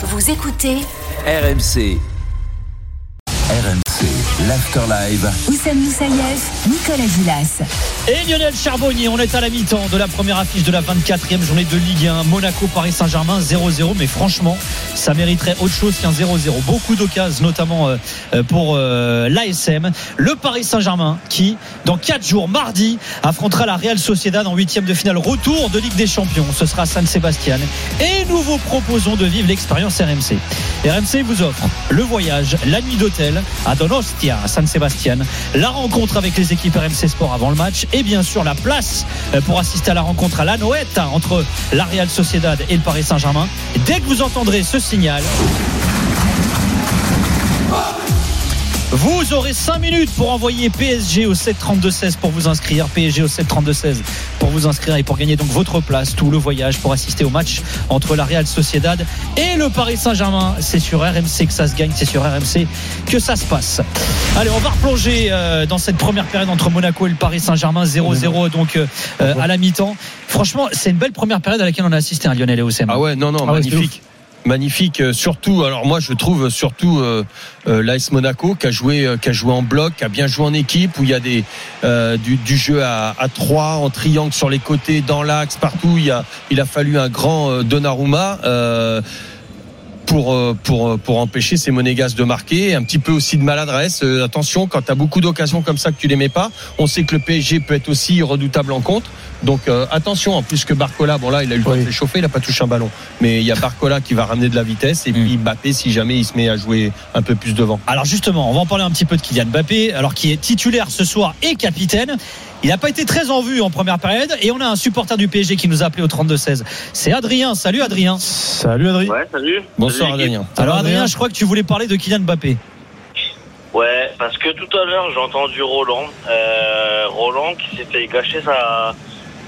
Vous écoutez RMC. RMC, l'Afterlive. Oussam Moussaïef, Nicolas Gilas. Et Lionel Charbonnier, on est à la mi-temps de la première affiche de la 24e journée de Ligue 1. Monaco-Paris Saint-Germain 0-0, mais franchement, ça mériterait autre chose qu'un 0-0. Beaucoup d'occasions, notamment euh, euh, pour euh, l'ASM. Le Paris Saint-Germain qui, dans 4 jours, mardi, affrontera la Real Sociedad en huitième de finale retour de Ligue des Champions. Ce sera San Sébastien. Et nous vous proposons de vivre l'expérience RMC. RMC vous offre le voyage, la nuit d'hôtel à Donostia, à San Sébastien, la rencontre avec les équipes RMC Sport avant le match et bien sûr la place euh, pour assister à la rencontre à la Noëtte entre la Real Sociedad et le Paris Saint-Germain. Dès que vous entendrez ce signal, vous aurez 5 minutes pour envoyer PSG au 732-16 pour vous inscrire. PSG au 732-16 pour vous inscrire et pour gagner donc votre place, tout le voyage pour assister au match entre la Real Sociedad et le Paris Saint-Germain. C'est sur RMC que ça se gagne, c'est sur RMC que ça se passe. Allez, on va replonger euh, dans cette première période entre Monaco et le Paris Saint-Germain 0-0 donc euh, à la mi-temps. Franchement, c'est une belle première période à laquelle on a assisté, hein, Lionel et Oussem. Ah ouais, non, non, Ah ouais, c'est magnifique. Euh, surtout. Alors moi, je trouve surtout euh, euh, l'AS Monaco qui a joué, euh, qui a joué en bloc, qui a bien joué en équipe, où il y a du, jeu à, à trois, en triangle sur les côtés, dans l'axe, partout. Il a, il a fallu un grand Donnarumma. Euh, pour, euh, pour, pour empêcher ces monégasques de marquer, un petit peu aussi de maladresse. Euh, attention, quand tu as beaucoup d'occasions comme ça que tu les mets pas, on sait que le PSG peut être aussi redoutable en contre. Donc euh, attention, en plus que Barcola, bon là il a eu le temps de s'échauffer, il a pas touché un ballon, mais il y a Barcola qui va ramener de la vitesse et puis Mbappé si jamais il se met à jouer un peu plus devant. Alors justement, on va en parler un petit peu de Kylian Mbappé, alors qui est titulaire ce soir et capitaine. Il n'a pas été très en vue en première période et on a un supporter du PSG qui nous a appelé au 32-16. C'est Adrien. Salut Adrien. Salut Adrien. Ouais, salut. Bonsoir Adrien. Alors Adrien. Adrien, je crois que tu voulais parler de Kylian Mbappé. Ouais, parce que tout à l'heure, j'ai entendu Roland. Euh, Roland qui s'est fait gâcher sa,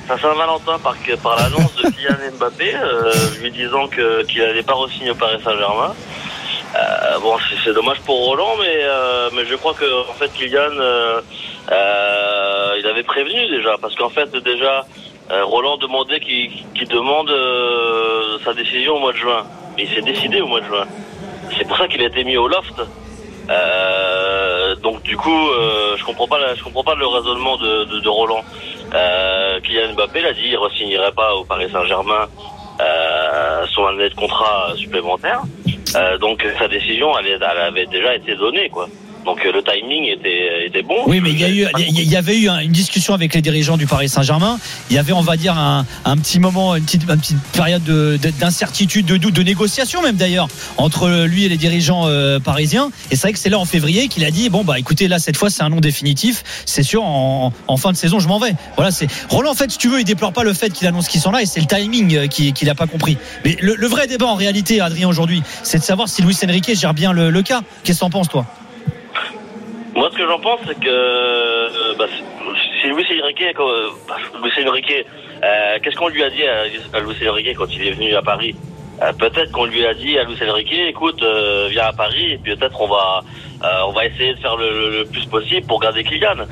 sa Saint-Valentin par, par l'annonce de Kylian Mbappé, euh, lui disant que qu'il n'allait pas re-signer au Paris Saint-Germain. Euh, bon, c'est- c'est dommage pour Roland, mais, euh, mais je crois que en fait, Kylian, euh, euh, il avait prévenu déjà, parce qu'en fait, déjà, euh, Roland demandait qu'il qu'il demande euh, sa décision au mois de juin. Il s'est décidé au mois de juin. C'est pour ça qu'il a été mis au loft. Euh, donc du coup, euh, je comprends pas, je comprends pas le raisonnement de, Roland. Euh, Kylian Mbappé l'a dit, il ne signerait pas au Paris Saint-Germain son année de contrat supplémentaire. Donc sa décision, elle avait déjà été donnée, quoi. Donc euh, le timing était, était bon. Oui, mais il y, a eu, il y avait eu un- une discussion avec les dirigeants du Paris Saint-Germain. Il y avait, on va dire, un, un petit moment, une petite, une petite période de- de- d'incertitude, de doute, de négociation même d'ailleurs entre lui et les dirigeants euh, parisiens. Et c'est vrai que c'est là en février qu'il a dit bon bah écoutez là cette fois c'est un nom définitif. C'est sûr en, en fin de saison je m'en vais. Voilà c'est Roland en fait si tu veux il déplore pas le fait qu'il annonce qu'ils sont là et c'est le timing euh, qui- qu'il a pas compris. Mais le, le vrai débat en réalité Adrien aujourd'hui c'est de savoir si Luis Enrique gère bien le, le cas. Qu'est-ce que t'en penses toi? Moi, ce que j'en pense, c'est que euh, bah, si euh, bah, Luis Enrique, euh, qu'est-ce qu'on lui a dit à, à Luis Enrique quand il est venu à Paris? Euh, Peut-être qu'on lui a dit à Luis Enrique, écoute, euh, viens à Paris, et peut-être on va, euh, on va essayer de faire le, le- le plus possible pour garder Kylian.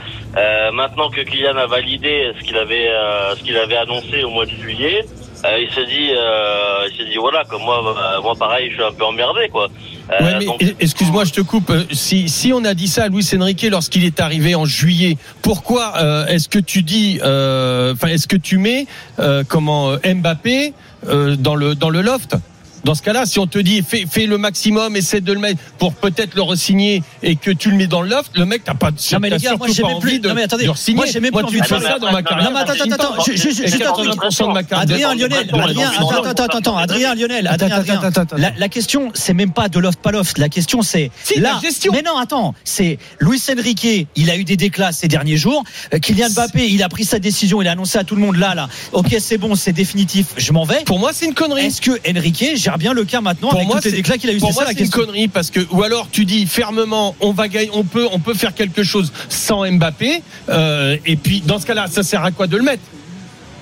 Maintenant que Kylian a validé ce qu'il avait, ce qu'il avait annoncé au mois de juillet. il s'est dit, il s'est dit voilà, comme moi, moi pareil, je suis un peu emmerdé quoi. Euh, Ouais, mais donc- excuse-moi, je te coupe. Euh, Si, si on a dit ça à Luis Enrique lorsqu'il est arrivé en juillet, pourquoi euh, est-ce que tu dis, euh, enfin, est-ce que tu mets euh, comment euh, Mbappé euh, dans le dans le loft? Dans ce cas-là, si on te dit fais, fais le maximum, essaie de le mettre pour peut-être le re-signer et que tu le mets dans le loft, le mec t'as pas, Non mais les gars, moi j'ai même plus. de, Non mais attendez, de moi j'ai même plus envie de faire ça dans ma carrière. Non mais attends, attends, attends, juste un truc. 80% de ma carrière. Adrien Lionel, Adrien, attends, attends, attends, attends, Adrien Lionel, Adrien, Attends, Adrien. attends, attends, La, question, c'est même pas de loft, pas loft. La question, c'est la gestion. Mais non, attends, c'est Luis Enrique. Il a eu des déclats ces derniers jours. Euh, Kylian Mbappé, il a pris sa décision. Il a annoncé à tout le monde là, là. Ok, c'est bon, c'est définitif. Je m'en vais. Pour moi, c'est une connerie. Est-ce que Enrique gère bien le cas maintenant Pour avec moi, tous les déclats qu'il a eu Pour moi, ça la c'est une connerie parce que ou alors tu dis fermement, on va gagner, on peut, on peut faire quelque chose sans Mbappé. euh, et puis dans ce cas-là, ça sert à quoi de le mettre?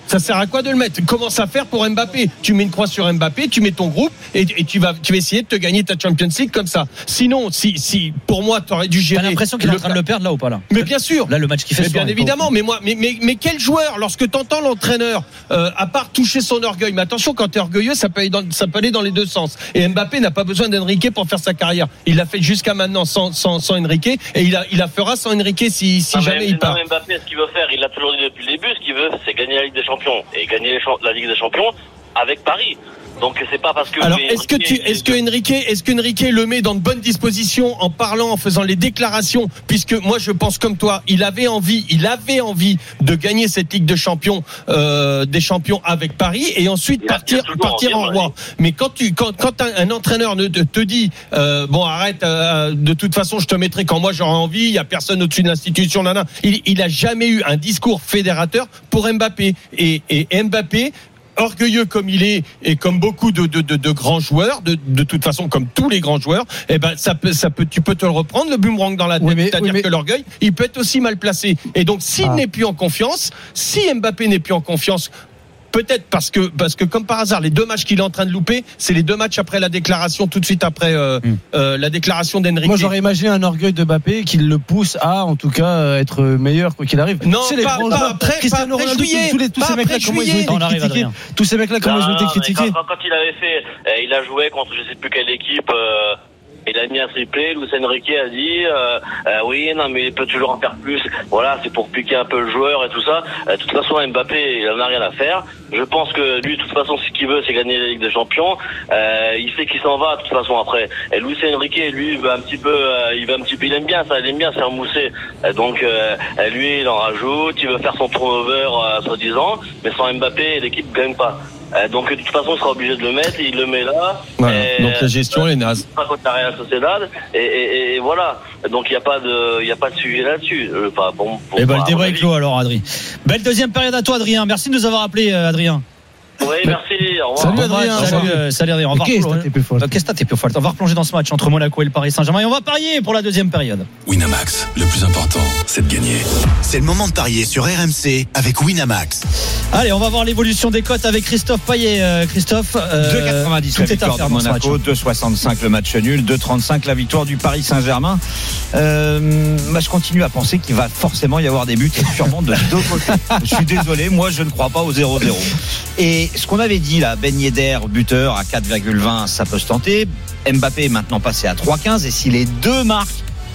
Ça sert à quoi de le mettre? Commence à faire pour Mbappé. Tu mets une croix sur Mbappé, tu mets ton groupe et, et tu vas tu vas essayer de te gagner ta Champions League comme ça. Sinon, si si pour moi tu aurais dû T'as gérer. l'impression qu'il est en train de le perdre là ou pas là? Mais bien sûr. Là, le match qu'il fait Mais bien évidemment, mais moi, mais, mais, mais quel joueur, lorsque t'entends l'entraîneur, euh, à part toucher son orgueil, mais attention, quand t'es orgueilleux, ça peut, aller dans, ça peut aller dans les deux sens. Et Mbappé n'a pas besoin d'Enrique pour faire sa carrière. Il l'a fait jusqu'à maintenant sans, sans, sans Enrique, et il a, il la fera sans Enrique si, si Ah, jamais mais il part. Mbappé, ce qu'il veut faire, il l'a toujours dit depuis le début, ce qu'il veut, c'est gagner la Ligue des Champions. Et gagner la Ligue des Champions avec Paris. Donc c'est pas parce que. Alors, est-ce que tu, Enrique, est-ce que Enrique, est-ce qu'Enrique le met dans de bonnes dispositions en parlant, en faisant les déclarations, puisque moi je pense comme toi, il avait envie, il avait envie de gagner cette Ligue de Champions, euh, des champions avec Paris, et ensuite Il partir, partir en roi. Mais quand tu, quand, quand un, un entraîneur ne te, te dit, euh, bon arrête, euh, de toute façon je te mettrai quand moi j'aurai envie, il y a personne au-dessus de l'institution, nana. Il, il a jamais eu un discours fédérateur pour Mbappé, et, et Mbappé orgueilleux comme il est et comme beaucoup de, de, de, de grands joueurs, de, de toute façon comme tous les grands joueurs, eh ben ça peut, ça peut, tu peux te le reprendre le boomerang dans la tête, Oui, c'est-à-dire oui, mais- que l'orgueil, il peut être aussi mal placé. Et donc s'il Ah. n'est plus en confiance, si Mbappé n'est plus en confiance. Peut-être parce que parce que comme par hasard les deux matchs qu'il est en train de louper c'est les deux matchs après la déclaration tout de suite après euh, Hmm. euh, la déclaration d'Enrique. Moi, j'aurais imaginé un orgueil de Mbappé qui le pousse à, en tout cas, euh, être meilleur quoi qu'il arrive. Non, Tu sais, les pas- pas après- Cristiano pas Ronaldo, juillet, tous, les, tous pas ces mecs-là, comment ils ont été On arrive, critiqués. Tous ces mecs-là, comment ils ont été critiqués. Quand, quand- quand il avait fait, euh, il a joué contre je sais plus quelle équipe. euh, il a mis un triplé. Luis Enrique a dit, euh, euh, oui, non, mais il peut toujours en faire plus. Voilà, c'est pour piquer un peu le joueur et tout ça. Euh, de toute façon, Mbappé, il en a rien à faire. Je pense que lui, de toute façon, ce qu'il veut, c'est gagner la Ligue des Champions. Euh, il sait qu'il s'en va de toute façon après. Et Luis Enrique, lui, va un petit peu, il va un petit peu, il aime bien ça, il aime bien faire donc, lui, il en rajoute. Il veut faire son turnover, soi-disant. Mais sans Mbappé, l'équipe gagne pas. Euh, donc de toute façon, il sera obligé de le mettre. Il le met là. Voilà. Donc la gestion elle est naze. pas contre la Real Sociedad et, et, et voilà donc il n'y a pas de il a pas de sujet là-dessus Euh, enfin, bon, Et ben à le mon débat est clos alors Adrien. Belle deuxième période à toi Adrien. Merci de nous avoir appelé Adrien. Merci au revoir Salut, Adrien. Salut. Salut, euh, salut Adrien. On va Qu'est-ce que replonger- t'es plus fort Qu'est-ce que t'es plus fort? On va replonger dans ce match entre Monaco et le Paris Saint-Germain et on va parier pour la deuxième période. Winamax, le plus important, c'est de gagner. C'est le moment de parier sur RMC avec Winamax. Allez, on va voir l'évolution des cotes avec Christophe Payet. Euh, Christophe, euh, 2,90 tout la est à victoire de. Monaco, 2,65 le match nul, 2,35 la victoire du Paris Saint-Germain. Euh, bah, je continue à penser qu'il va forcément y avoir des buts sûrement de deux côtés. Je suis désolé, moi je ne crois pas au 0-0. Et ce qu'on avait dit là, Ben Yedder, buteur à 4,20, ça peut se tenter. Mbappé est maintenant passé à 3,15 et si les deux marquent,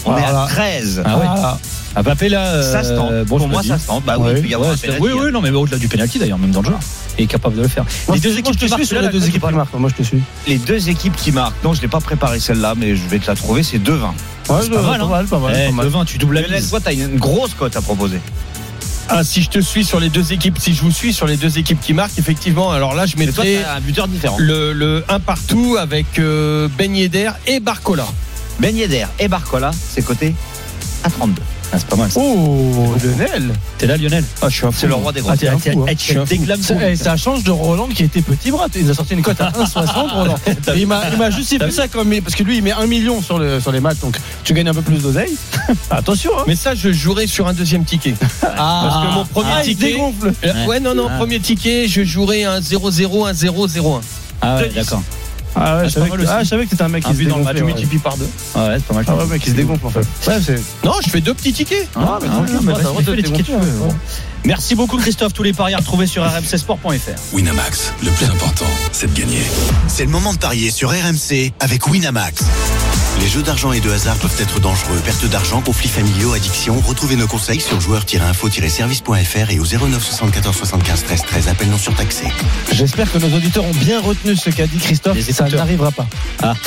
on est à 13. Ah ouais. Mbappé là, euh, Ça se tente. bon, Pour moi, ça se tente. Bah oui, Ouais, il peut y avoir ouais, un c'est- penalty, oui, hein. oui, non, mais au-delà du penalty d'ailleurs, même dans le jeu. Il est capable de le faire. Moi, les deux équipes je te qui marquent, suis sur là, les deux équipes qui mal. marquent. Moi, je te suis. Les deux équipes qui marquent. Non, je l'ai pas préparé celle-là, mais je vais te la trouver. C'est 2-20. Ouais, pas mal, hein. pas mal, pas mal, Eh, pas mal. le 20, tu doubles la mise. toi, t'as une grosse cote à proposer. Ah, si je te suis sur les deux équipes, si je vous suis sur les deux équipes qui marquent, effectivement, alors là je mettrais t'as un buteur différent. le, le 1 partout avec euh, Ben Yedder et Barcola. Ben Yedder et Barcola, c'est coté à 32. Ah, c'est pas mal. ça. Oh, Lionel. T'es là, Lionel Ah, je suis un C'est le roi des gros. Ah, t'es un fou, hein. eh, Je Ça, eh, change de Roland qui était petit bras. Il a sorti une cote à 1,60 Roland. Et il m'a il m'a justifié ça comme parce que lui il met 1 million sur, le, sur les matchs donc tu gagnes un peu plus d'oseille. Attention hein. Mais ça, je jouerai sur un deuxième ticket. Ah, Parce que mon premier ah, il ticket- dégonfle. Euh, Ouais, non, non, Ah. premier ticket, je jouerai un 0-0, un 0-0-1. Ah ouais, d'accord. Ah ouais, Ah, je savais que ah, je savais que c'était un mec Un qui se but dans le match, ouais. multiplies par deux. Ah ouais, c'est pas mal. Ah ouais, mec, qui se dégonfle en fait. Ouais, c'est. Non, je fais deux petits tickets. Ah, mais ah, tranquille, t'as le droit de te dégonfler. Merci beaucoup Christophe. Tous les paris à retrouver sur rmcsport.fr. Winamax, le plus important, c'est de gagner. C'est le moment de parier sur RMC avec Winamax. Les jeux d'argent et de hasard peuvent être dangereux. Perte d'argent, conflits familiaux, addiction. Retrouvez nos conseils sur joueurs-info-service.fr et au 09 74 75 13 13. Appel non surtaxé. J'espère que nos auditeurs ont bien retenu ce qu'a dit Christophe. Les Ça n'arrivera pas. Ah.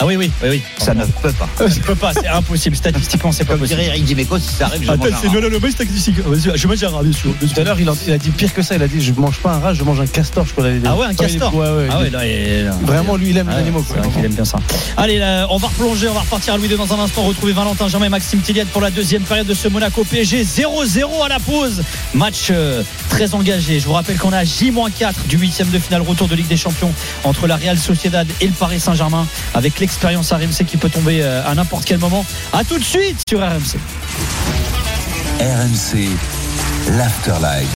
Ah oui, oui, oui, oui. Ça ne peut pas. Ça peut pas, c'est impossible. Statistiquement, c'est pas possible. Eric Dimeco, si ça arrive, je mange un rat. non, non, mais statistique. Je mange un rat, bien sûr. Tout à l'heure, il, a- il a dit pire que ça. Il a dit Je mange pas un rat, je mange un castor. Je crois. Ah ouais, un castor. Ah ouais, il- Vraiment, lui, il aime Ah les animaux. c'est quoi. vrai qu'il aime bien ça. Allez, là, on va replonger, on va repartir à Louis II dans un instant, retrouver Valentin Germain et Maxime Tilliette pour la deuxième période de ce Monaco PSG 0-0 à la pause. Match euh, très engagé. Je vous rappelle qu'on a J-4 du huitième de finale retour de Ligue des Champions entre la Real Sociedad et le Paris Saint-Germain avec l'expérience RMC qui peut tomber euh, à n'importe quel moment. À tout de suite sur RMC. RMC, l'Afterlife.